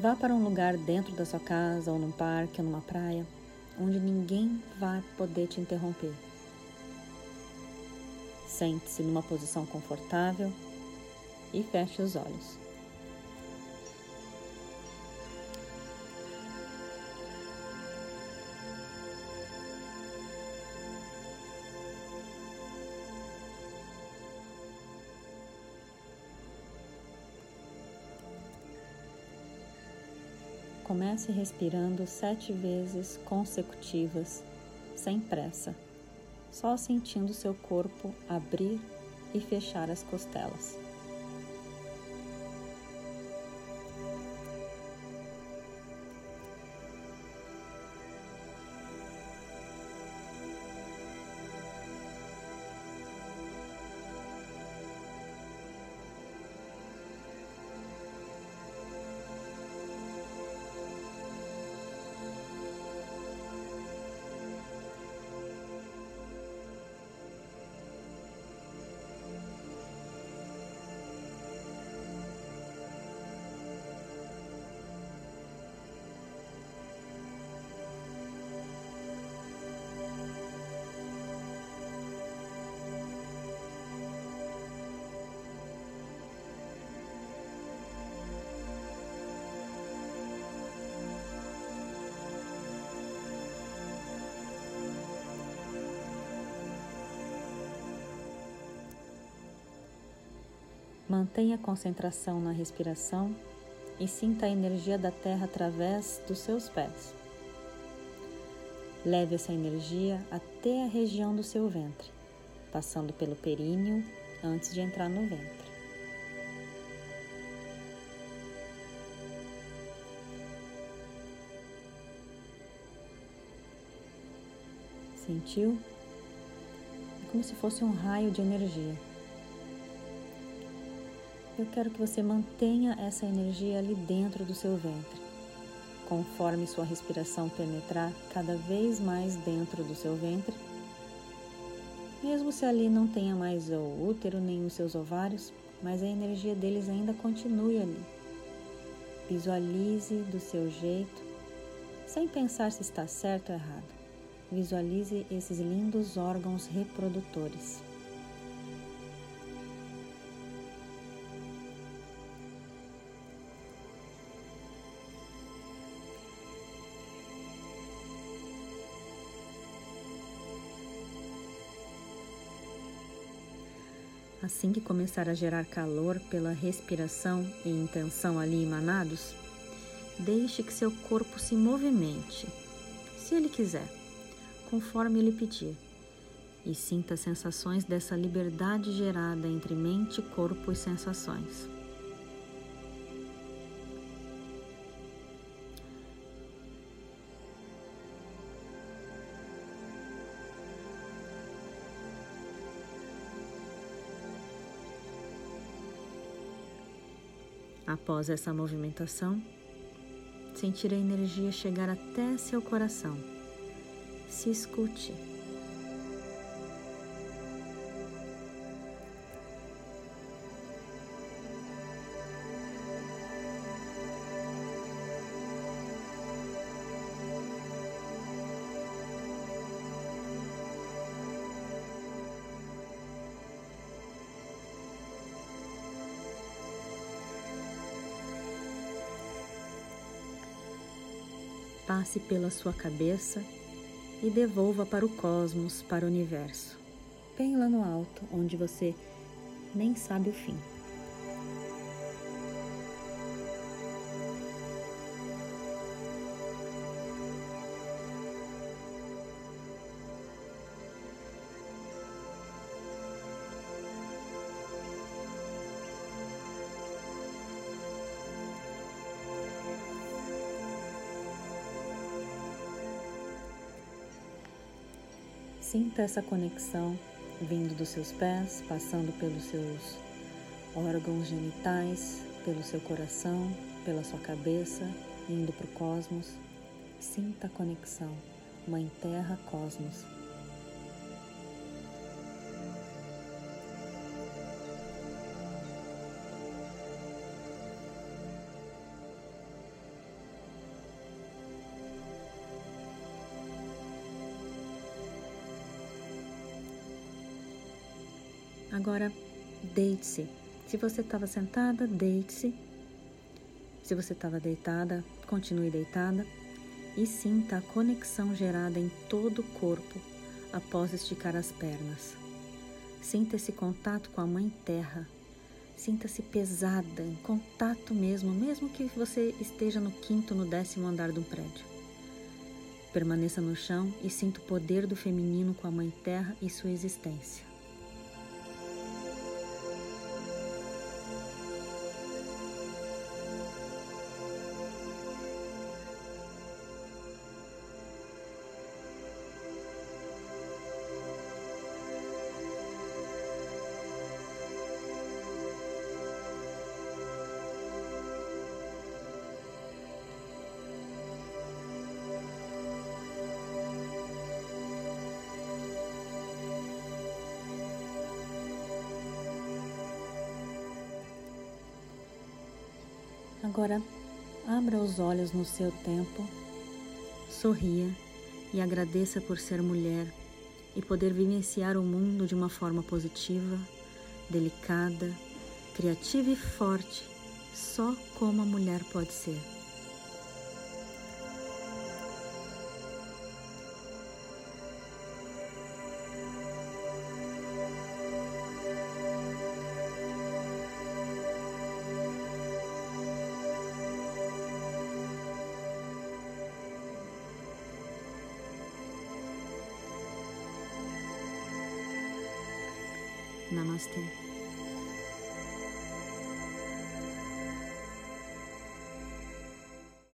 Vá para um lugar dentro da sua casa, ou num parque, ou numa praia, onde ninguém vai poder te interromper. Sente-se numa posição confortável e feche os olhos. Comece respirando sete vezes consecutivas, sem pressa, só sentindo seu corpo abrir e fechar as costelas. Mantenha a concentração na respiração e sinta a energia da Terra através dos seus pés. Leve essa energia até a região do seu ventre, passando pelo períneo antes de entrar no ventre. Sentiu? É como se fosse um raio de energia eu quero que você mantenha essa energia ali dentro do seu ventre, conforme sua respiração penetrar cada vez mais dentro do seu ventre. Mesmo se ali não tenha mais o útero nem os seus ovários, mas a energia deles ainda continue ali. Visualize do seu jeito, sem pensar se está certo ou errado. Visualize esses lindos órgãos reprodutores. Assim que começar a gerar calor pela respiração e intenção ali emanados, deixe que seu corpo se movimente, se ele quiser, conforme ele pedir, e sinta sensações dessa liberdade gerada entre mente, corpo e sensações. Após essa movimentação, sentir a energia chegar até seu coração. Se escute. Passe pela sua cabeça e devolva para o cosmos, para o universo, bem lá no alto, onde você nem sabe o fim. Sinta essa conexão vindo dos seus pés, passando pelos seus órgãos genitais, pelo seu coração, pela sua cabeça, indo para o cosmos. Sinta a conexão, Mãe Terra Cosmos. Agora, deite-se. Se você estava sentada, deite-se. Se você estava deitada, continue deitada e sinta a conexão gerada em todo o corpo após esticar as pernas. Sinta esse contato com a Mãe Terra. Sinta-se pesada, em contato mesmo, mesmo que você esteja no quinto, no décimo andar de um prédio. Permaneça no chão e sinta o poder do feminino com a Mãe Terra e sua existência. Agora, abra os olhos no seu tempo, sorria e agradeça por ser mulher e poder vivenciar o mundo de uma forma positiva, delicada, criativa e forte, só como a mulher pode ser. Namaste.